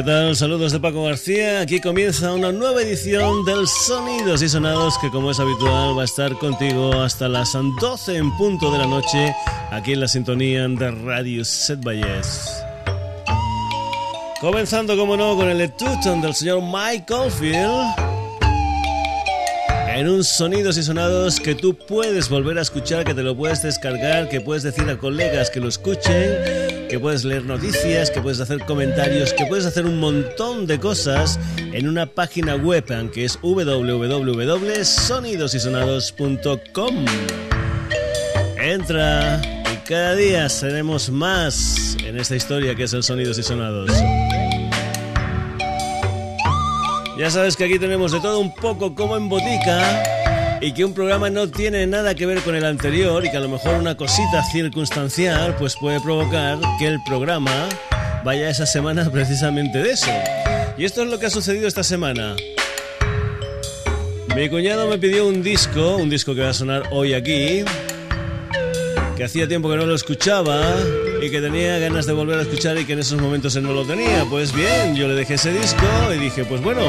¿Qué tal? Saludos de Paco García. Aquí comienza una nueva edición del Sonidos y Sonados que como es habitual va a estar contigo hasta las 12 en punto de la noche aquí en la sintonía de Radio Set Valles. Comenzando como no con el etuton del señor Mike Oldfield en un sonidos y sonados que tú puedes volver a escuchar, que te lo puedes descargar, que puedes decir a colegas que lo escuchen, que puedes leer noticias, que puedes hacer comentarios, que puedes hacer un montón de cosas en una página web que es www.sonidosysonados.com. Entra y cada día seremos más en esta historia que es el Sonidos y Sonados. Ya sabes que aquí tenemos de todo un poco como en botica y que un programa no tiene nada que ver con el anterior y que a lo mejor una cosita circunstancial pues puede provocar que el programa vaya esa semana precisamente de eso. Y esto es lo que ha sucedido esta semana. Mi cuñado me pidió un disco, un disco que va a sonar hoy aquí, que hacía tiempo que no lo escuchaba y que tenía ganas de volver a escuchar y que en esos momentos él no lo tenía. Pues bien, yo le dejé ese disco y dije, pues bueno,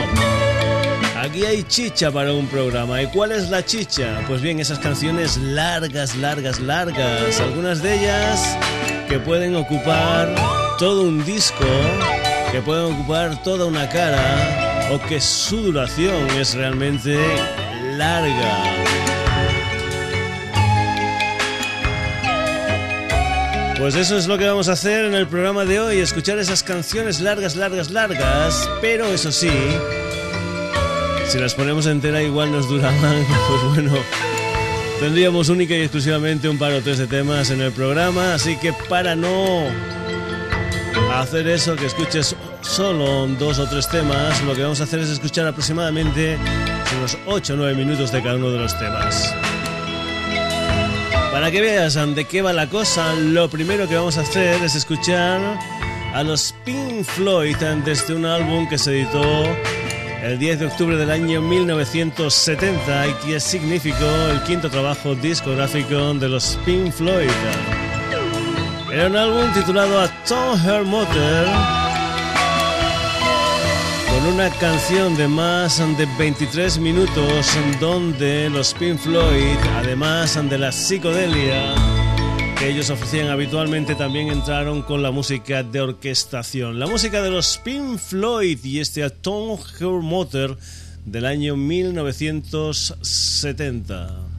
aquí hay chicha para un programa. ¿Y cuál es la chicha? Pues bien, esas canciones largas, largas, largas. Algunas de ellas que pueden ocupar todo un disco, que pueden ocupar toda una cara o que su duración es realmente larga. Pues eso es lo que vamos a hacer en el programa de hoy, escuchar esas canciones largas, largas, largas, pero eso sí, si las ponemos entera igual nos duraban, pues bueno, tendríamos única y exclusivamente un par o tres de temas en el programa, así que para no hacer eso, que escuches solo dos o tres temas, lo que vamos a hacer es escuchar aproximadamente unos 8 o 9 minutos de cada uno de los temas. Para que veas de qué va la cosa, lo primero que vamos a hacer es escuchar a los Pink Floyd desde un álbum que se editó el 10 de octubre del año 1970 y que significó el quinto trabajo discográfico de los Pink Floyd. Era un álbum titulado A Tom Her Motor una canción de más de 23 minutos donde los Pink Floyd, además de la psicodelia que ellos ofrecían habitualmente, también entraron con la música de orquestación. La música de los Pink Floyd y este Tom Motor del año 1970.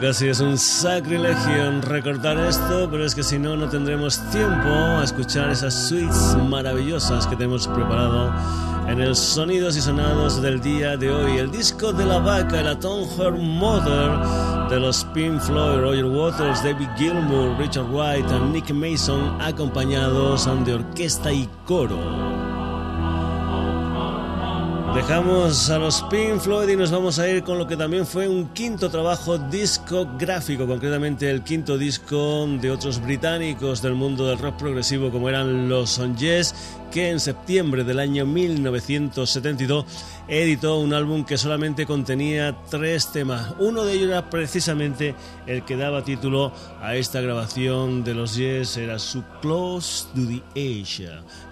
Casi es un sacrilegio recortar esto, pero es que si no, no tendremos tiempo a escuchar esas suites maravillosas que tenemos preparado en el Sonidos y Sonados del día de hoy. El disco de la vaca, la Tom Her Mother de los Pink Floyd, Roger Waters, David Gilmour, Richard Wright y Nick Mason, acompañados de orquesta y coro. Dejamos a los Pink Floyd y nos vamos a ir con lo que también fue un quinto trabajo discográfico, concretamente el quinto disco de otros británicos del mundo del rock progresivo como eran los On Yes que en septiembre del año 1972 editó un álbum que solamente contenía tres temas. Uno de ellos era precisamente el que daba título a esta grabación de los Yes, era su Close to the Edge.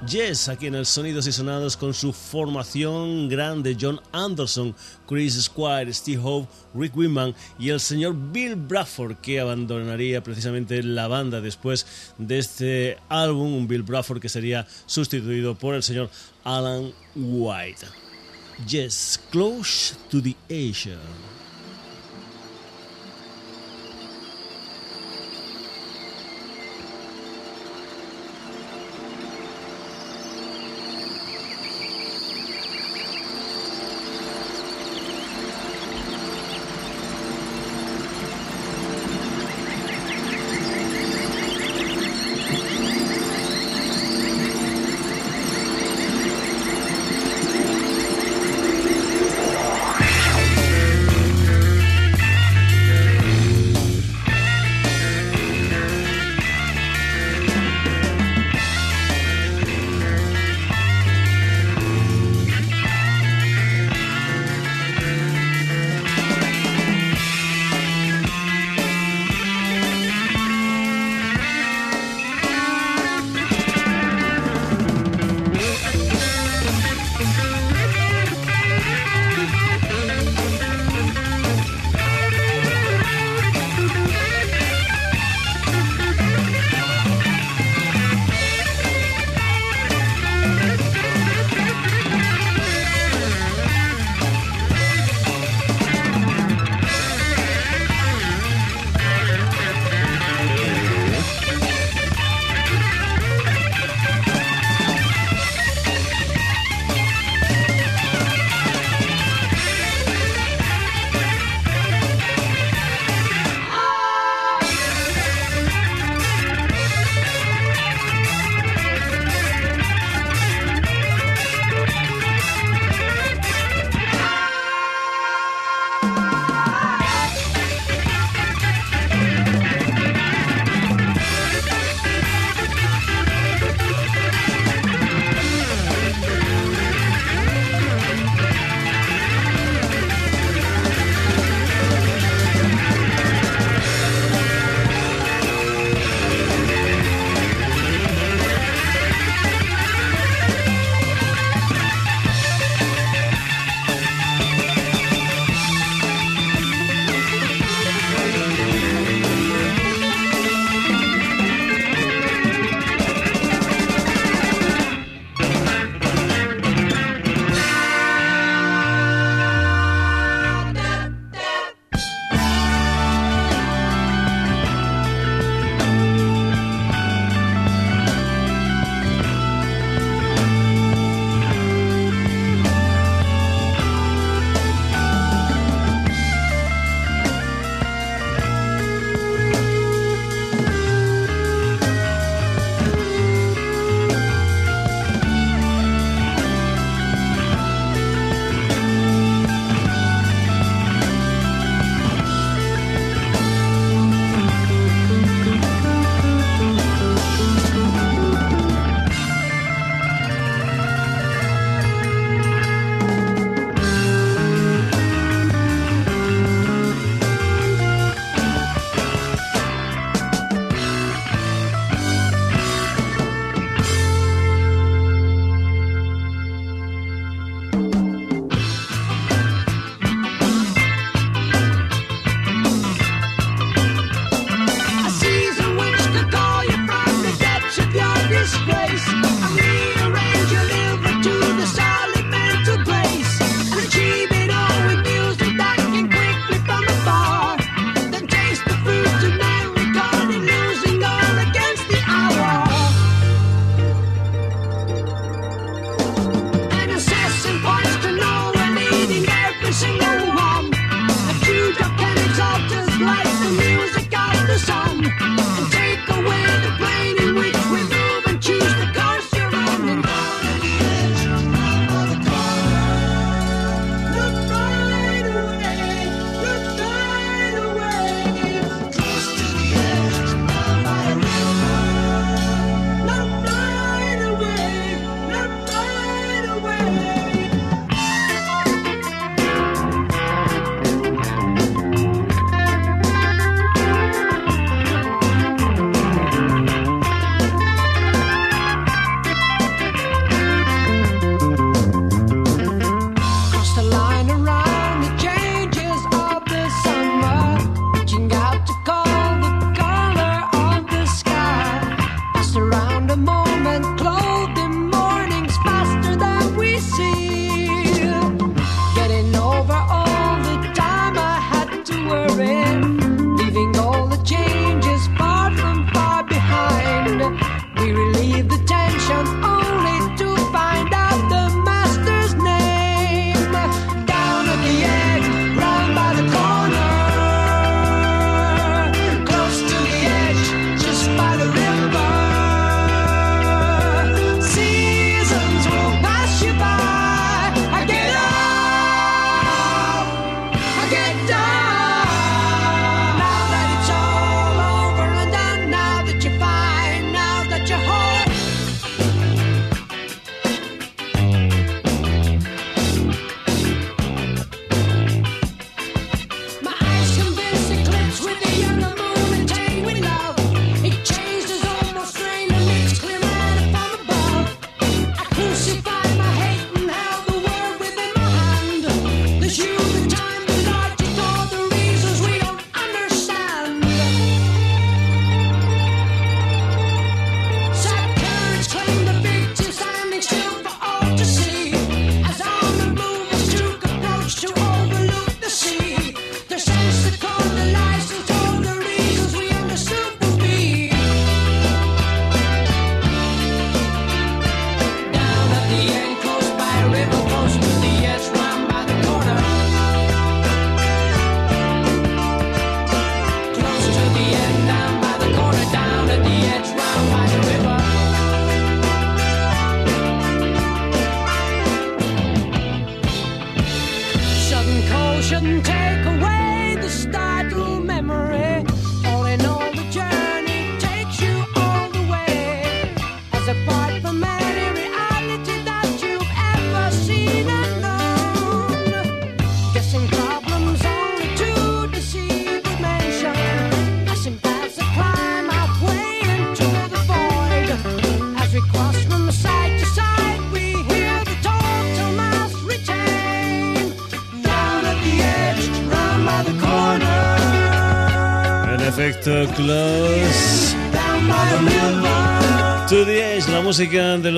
Yes, aquí en el Sonidos y Sonados con su formación grande, John Anderson, Chris Squire, Steve Howe, Rick Wiman y el señor Bill Bradford, que abandonaría precisamente la banda después de este álbum, un Bill Bradford que sería sustituido por el señor Alan White. Yes, close to the Asia.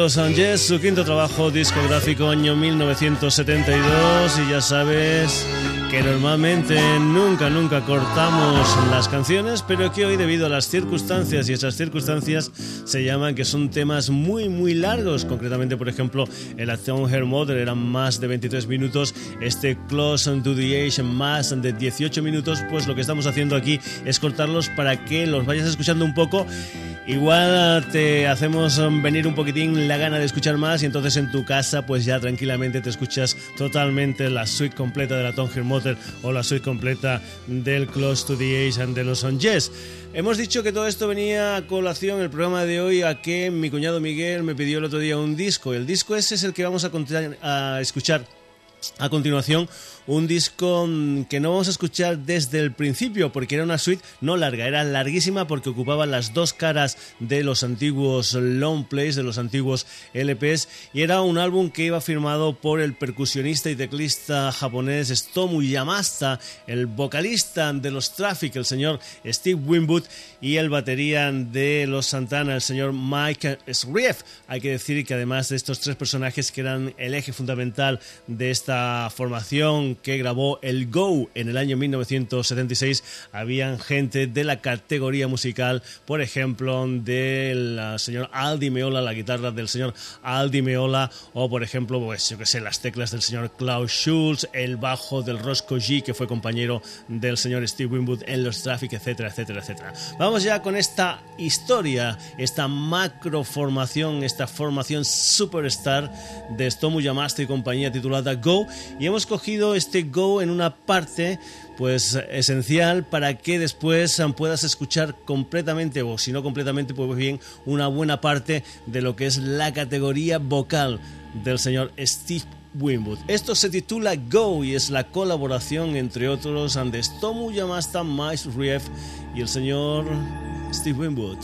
Los Angeles, su quinto trabajo discográfico año 1972 y ya sabes que normalmente nunca, nunca cortamos las canciones, pero que hoy debido a las circunstancias y esas circunstancias se llaman que son temas muy, muy largos. Concretamente, por ejemplo, el Acción Her Mother eran más de 23 minutos, este Close to the Age más de 18 minutos, pues lo que estamos haciendo aquí es cortarlos para que los vayas escuchando un poco Igual te hacemos venir un poquitín la gana de escuchar más y entonces en tu casa pues ya tranquilamente te escuchas totalmente la suite completa de la Tonger Motor o la suite completa del Close to the Age and de los On Yes. Hemos dicho que todo esto venía a colación el programa de hoy a que mi cuñado Miguel me pidió el otro día un disco. El disco ese es el que vamos a, a escuchar a continuación un disco que no vamos a escuchar desde el principio porque era una suite no larga, era larguísima porque ocupaba las dos caras de los antiguos long plays, de los antiguos LPs y era un álbum que iba firmado por el percusionista y teclista japonés Stomu Yamasta, el vocalista de los Traffic, el señor Steve Winwood y el batería de los Santana, el señor Mike Srief. Hay que decir que además de estos tres personajes que eran el eje fundamental de esta formación que grabó el Go en el año 1976, habían gente de la categoría musical, por ejemplo, del señor Aldi Meola, la guitarra del señor Aldi Meola, o por ejemplo, pues yo que sé, las teclas del señor Klaus Schulz, el bajo del Roscoe G, que fue compañero del señor Steve Winwood en los Traffic, etcétera, etcétera, etcétera. Vamos ya con esta historia, esta macroformación, esta formación superstar de Stomu Yamasta y compañía titulada Go, y hemos cogido este Go en una parte pues esencial para que después puedas escuchar completamente o si no completamente pues bien una buena parte de lo que es la categoría vocal del señor Steve Winwood. Esto se titula Go y es la colaboración entre otros de Stomu Yamasta, Miles Rief y el señor Steve Winwood.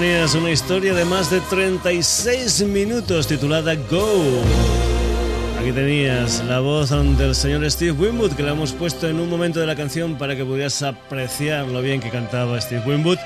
Tenías una historia de más de 36 minutos titulada Go. Aquí tenías la voz del señor Steve Winwood que la hemos puesto en un momento de la canción para que pudieras apreciar lo bien que cantaba Steve Winwood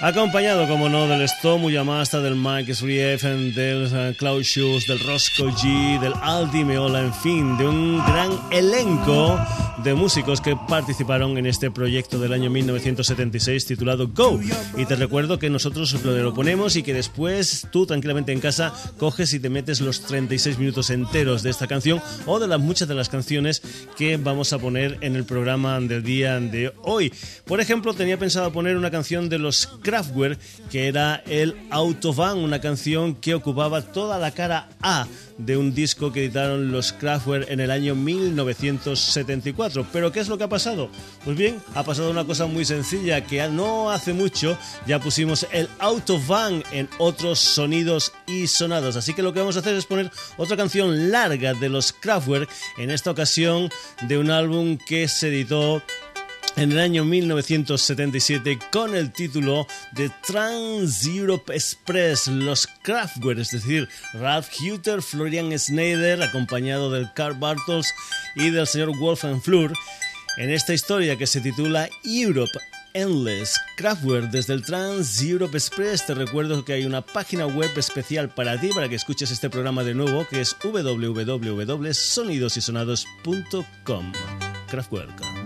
acompañado, como no, del Stomu Yamasta, del Mike Srief, del uh, Cloud Shoes, del Roscoe G, del Aldi Meola, en fin, de un gran elenco de músicos que participaron en este proyecto del año 1976 titulado Go. Y te recuerdo que nosotros lo ponemos y que después tú tranquilamente en casa coges y te metes los 36 minutos enteros de esta canción o de las muchas de las canciones que vamos a poner en el programa del día de hoy. Por ejemplo, tenía pensado poner una canción de los Kraftwerk, que era el Autobahn, una canción que ocupaba toda la cara A de un disco que editaron los Kraftwerk en el año 1974. ¿Pero qué es lo que ha pasado? Pues bien, ha pasado una cosa muy sencilla, que no hace mucho ya pusimos el Autobahn en otros sonidos y sonados. Así que lo que vamos a hacer es poner otra canción larga de los Kraftwerk, en esta ocasión de un álbum que se editó en el año 1977 con el título de Trans Europe Express, los Kraftwerk, es decir, Ralph Hutter, Florian Schneider, acompañado del Carl Bartels y del señor Wolfgang Flur, en esta historia que se titula Europe Endless Kraftwerk desde el Trans Europe Express. Te recuerdo que hay una página web especial para ti, para que escuches este programa de nuevo, que es www.sonidosysonados.com. Kraftwerk.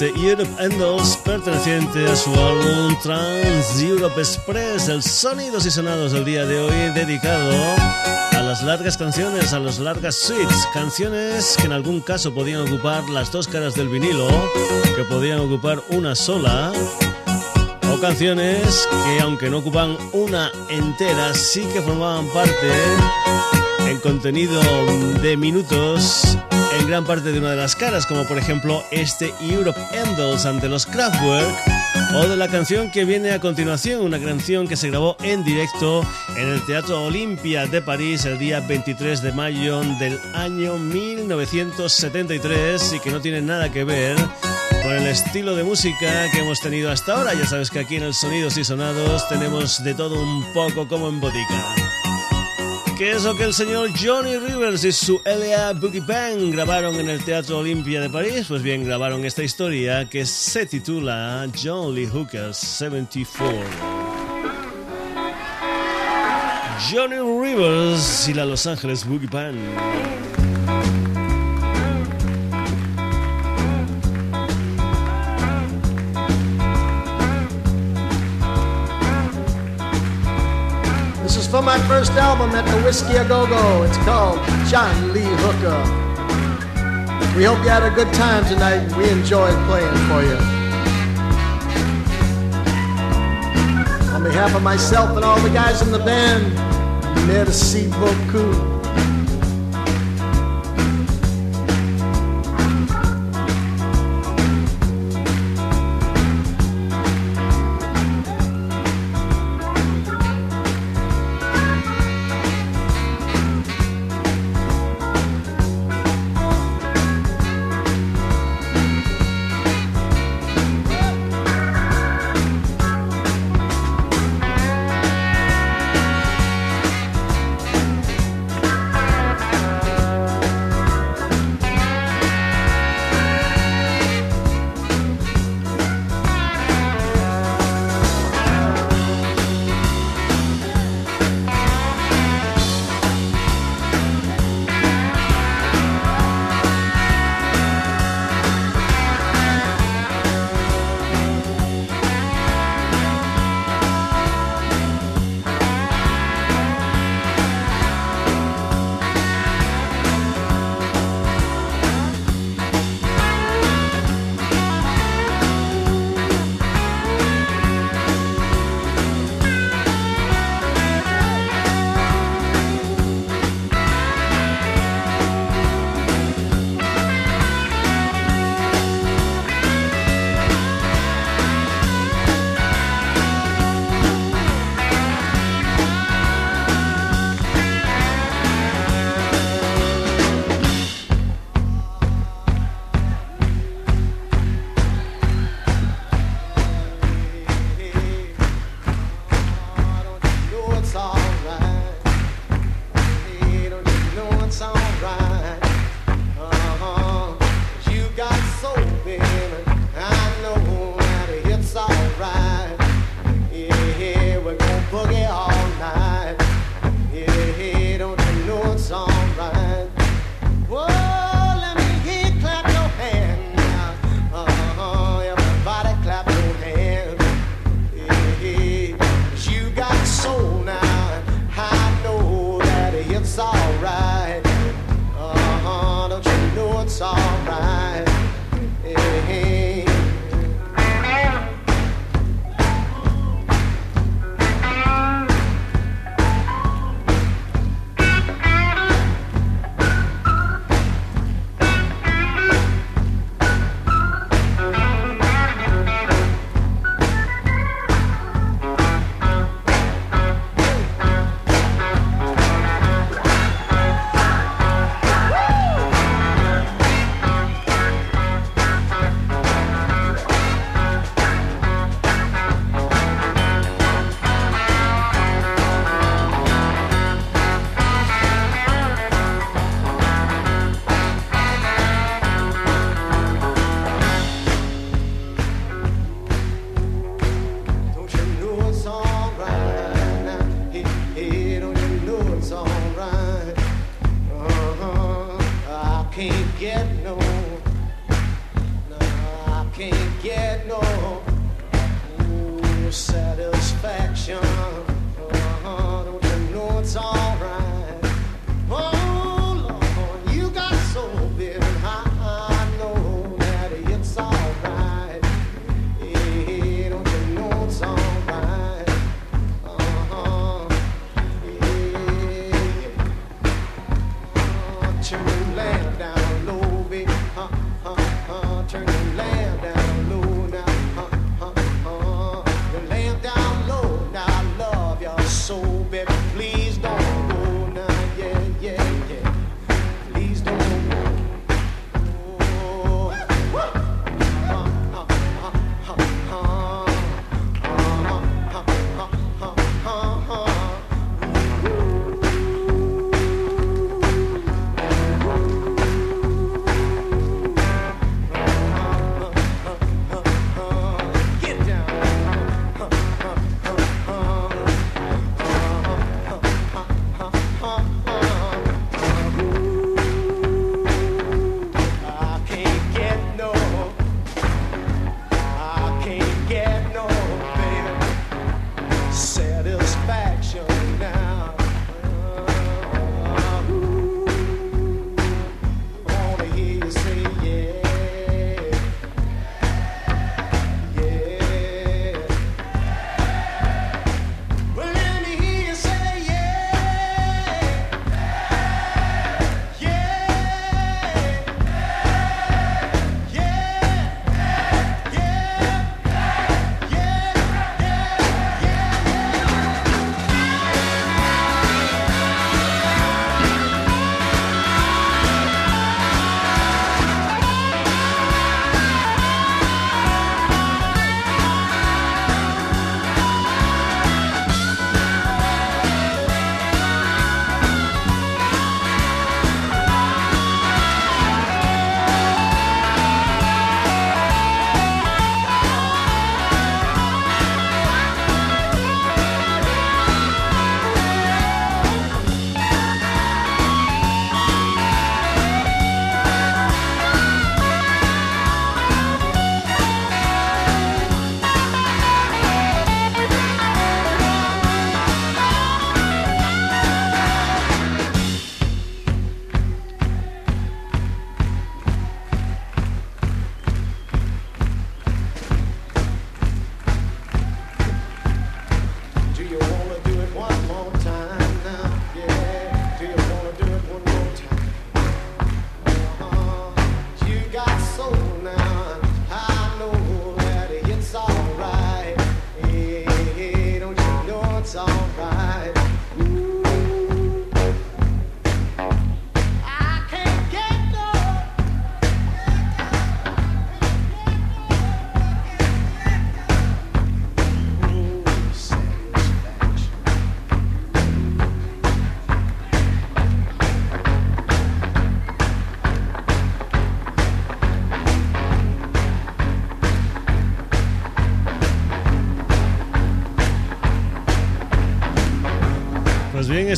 Este Europe Endles perteneciente a su álbum Trans Europe Express, el sonidos y sonados del día de hoy dedicado a las largas canciones, a las largas suites, canciones que en algún caso podían ocupar las dos caras del vinilo, que podían ocupar una sola. O canciones que aunque no ocupan una entera, sí que formaban parte en contenido de minutos gran parte de una de las caras, como por ejemplo este Europe Endles ante los Kraftwerk, o de la canción que viene a continuación, una canción que se grabó en directo en el Teatro Olimpia de París el día 23 de mayo del año 1973 y que no tiene nada que ver con el estilo de música que hemos tenido hasta ahora. Ya sabes que aquí en el Sonidos y Sonados tenemos de todo un poco como en botica. ¿Qué es lo que el señor Johnny Rivers y su L.A. Boogie Bang grabaron en el Teatro Olimpia de París? Pues bien, grabaron esta historia que se titula John Lee Hooker 74. Johnny Rivers y la Los Ángeles Boogie Band. For my first album at the Whiskey A Go Go. It's called John Lee Hooker. We hope you had a good time tonight we enjoyed playing for you. On behalf of myself and all the guys in the band, merci beaucoup.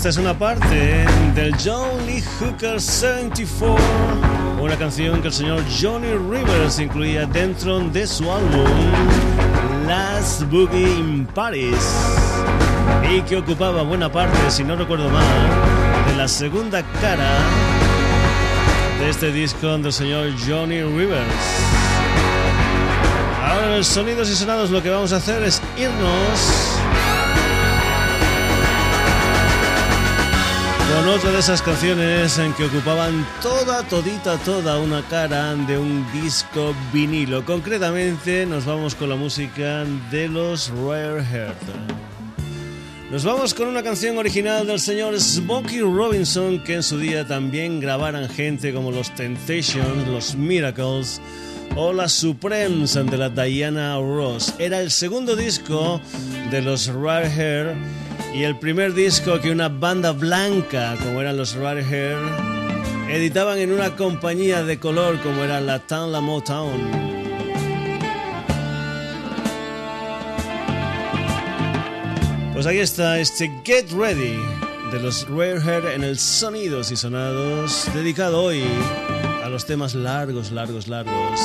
Esta es una parte del John Lee Hooker 74, una canción que el señor Johnny Rivers incluía dentro de su álbum Last Boogie in Paris y que ocupaba buena parte, si no recuerdo mal, de la segunda cara de este disco del señor Johnny Rivers. Ahora Sonidos y Sonados lo que vamos a hacer es irnos con otra de esas canciones en que ocupaban toda, todita, toda una cara de un disco vinilo. Concretamente nos vamos con la música de los Rare Heart. Nos vamos con una canción original del señor Smokey Robinson que en su día también grabaran gente como los Temptations, los Miracles o las Supremes de la Diana Ross. Era el segundo disco de los Rare Hair y el primer disco que una banda blanca como eran los Hair editaban en una compañía de color como era la Town La Motown. Pues aquí está este Get Ready de los Hair en el Sonidos y Sonados, dedicado hoy a los temas largos, largos, largos.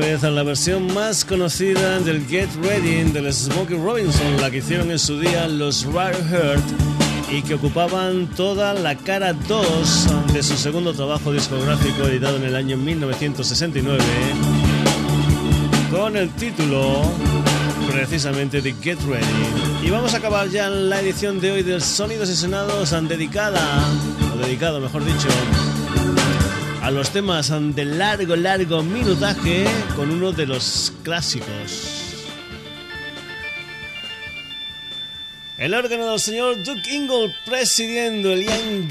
Vez la versión más conocida del Get Ready del Smokey Robinson, la que hicieron en su día los Rare Heart y que ocupaban toda la cara 2 de su segundo trabajo discográfico editado en el año 1969 con el título precisamente de Get Ready. Y vamos a acabar ya la edición de hoy del Sonidos y Sonados dedicada, o dedicado mejor dicho, los temas de largo, largo minutaje con uno de los clásicos. El órgano del señor Duke Ingle presidiendo el Young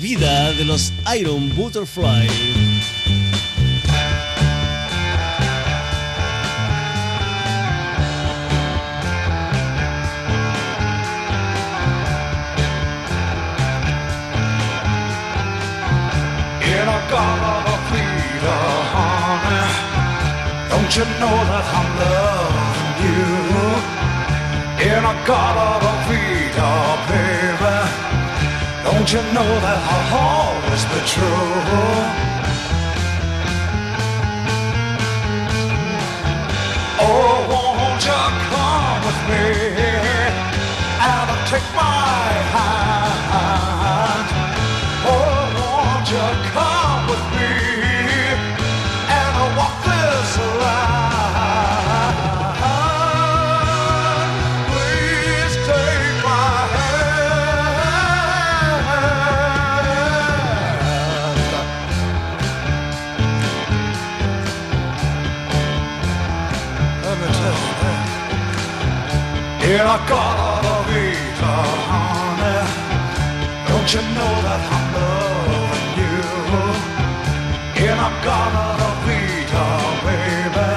Vida de los Iron Butterfly. Don't you know that I'm loving you? In a garden of Vita, baby. Don't you know that I'll always be true? Oh, won't you come with me and take my hand? In a garden of Eden, honey, don't you know that I'm loving you? In a garden of Eden, baby,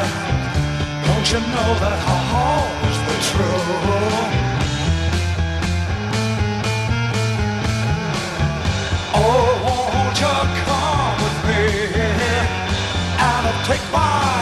don't you know that I'll always be true? Oh, won't you come with me and take my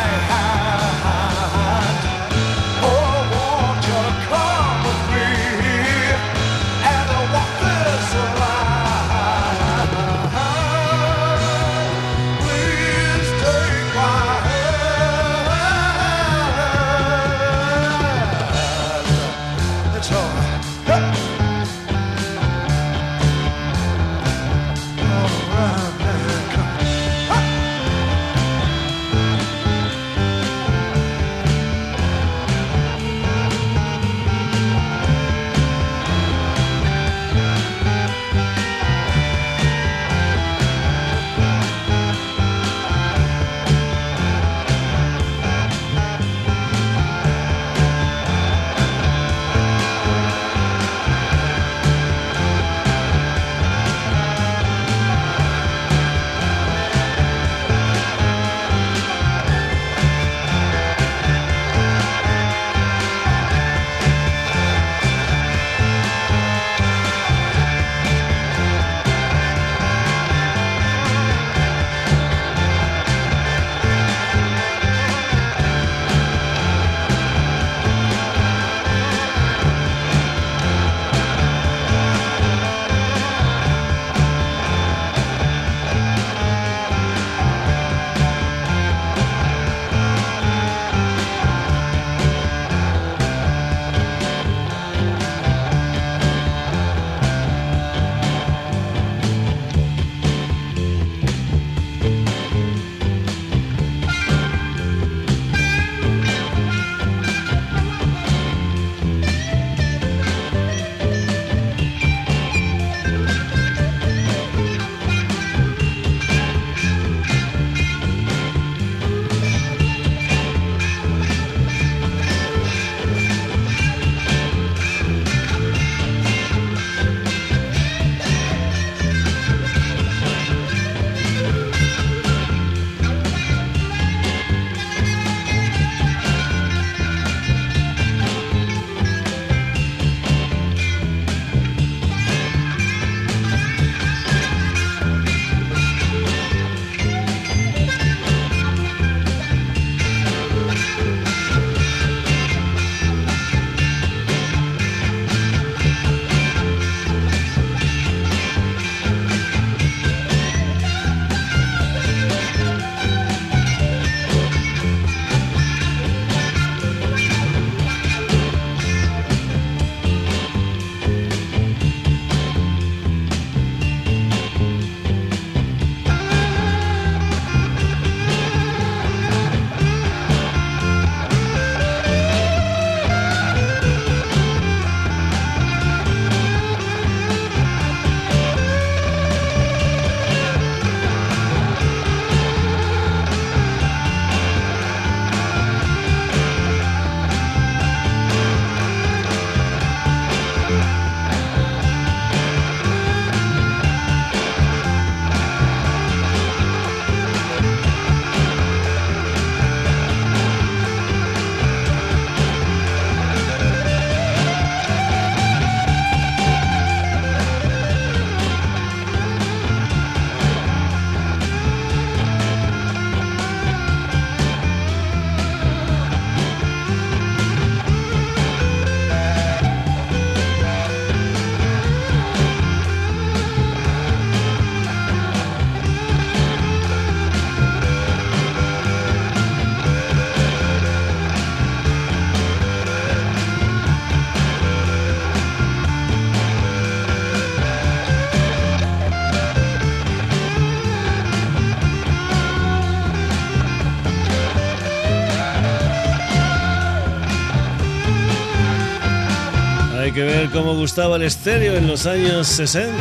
gustaba el estéreo en los años 60.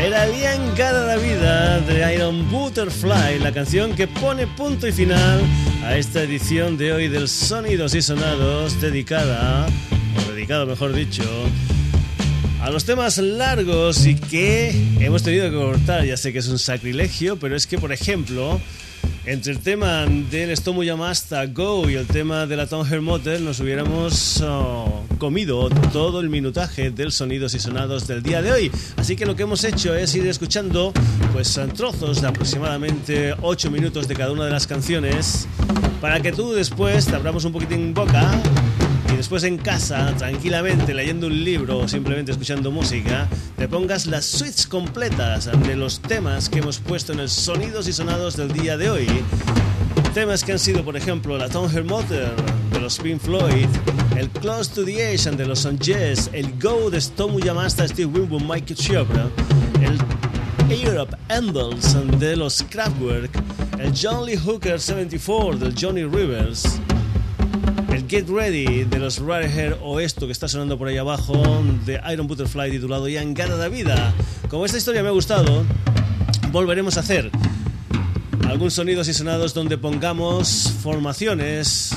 Era Lian Cada la Vida de Iron Butterfly, la canción que pone punto y final a esta edición de hoy del Sonidos y Sonados dedicada, o dedicado mejor dicho, a los temas largos y que hemos tenido que cortar. Ya sé que es un sacrilegio, pero es que, por ejemplo, entre el tema del Stomu Yamasta Go y el tema de la Tom Motel nos hubiéramos oh, comido todo el minutaje del sonidos y sonados del día de hoy. Así que lo que hemos hecho es ir escuchando pues trozos de aproximadamente 8 minutos de cada una de las canciones para que tú después te abramos un poquitín boca y después en casa, tranquilamente leyendo un libro o simplemente escuchando música, te pongas las suites completas de los temas que hemos puesto en el Sonidos y Sonados del día de hoy. Temas que han sido, por ejemplo, la Tom Motor de los Pink Floyd, el Close to the Asian de los Jazz, el Go de Stomu Yamasta, Steve Winwood, Mike Chopra, el Europe Endles de los Kraftwerk, el John Lee Hooker 74 del Johnny Rivers, Get Ready de los Hair o esto que está sonando por ahí abajo de Iron Butterfly titulado Yangada de Vida. Como esta historia me ha gustado, volveremos a hacer algunos sonidos y sonados donde pongamos formaciones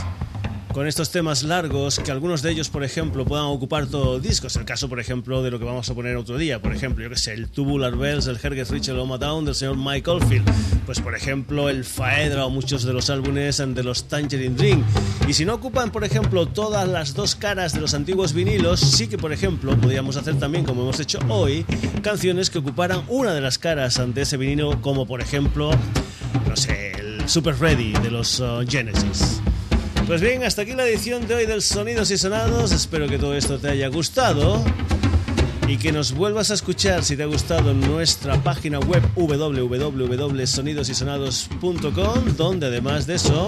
con estos temas largos, que algunos de ellos, por ejemplo, puedan ocupar todo el disco. Es el caso, por ejemplo, de lo que vamos a poner otro día. Por ejemplo, yo que sé, el Tubular Bells, el Herget Richard Loma Down del señor Mike Oldfield. Pues, por ejemplo, el Faedra o muchos de los álbumes de los Tangerine Dream. Y si no ocupan, por ejemplo, todas las dos caras de los antiguos vinilos, sí que, por ejemplo, podríamos hacer también, como hemos hecho hoy, canciones que ocuparan una de las caras ante ese vinilo, como por ejemplo, no sé, el Super Ready de los uh, Genesis. Pues bien, hasta aquí la edición de hoy del Sonidos y Sonados. Espero que todo esto te haya gustado y que nos vuelvas a escuchar si te ha gustado nuestra página web www.sonidosysonados.com, donde además de eso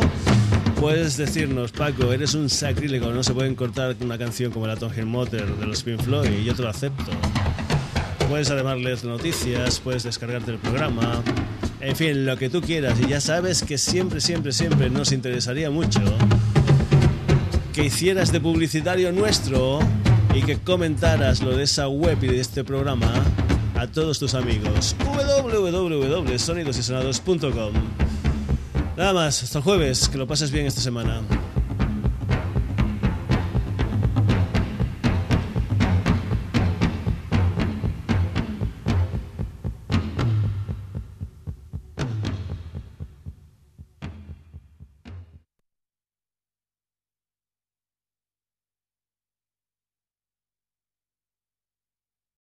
puedes decirnos, Paco, eres un sacrílego, no se pueden cortar una canción como la Tom Motor de los Pink Floyd y yo te lo acepto. Puedes además leer noticias, puedes descargarte el programa, en fin, lo que tú quieras. Y ya sabes que siempre, siempre, siempre nos interesaría mucho que hicieras de publicitario nuestro y que comentaras lo de esa web y de este programa a todos tus amigos. www.sonidosysonados.com Nada más, hasta el jueves, que lo pases bien esta semana.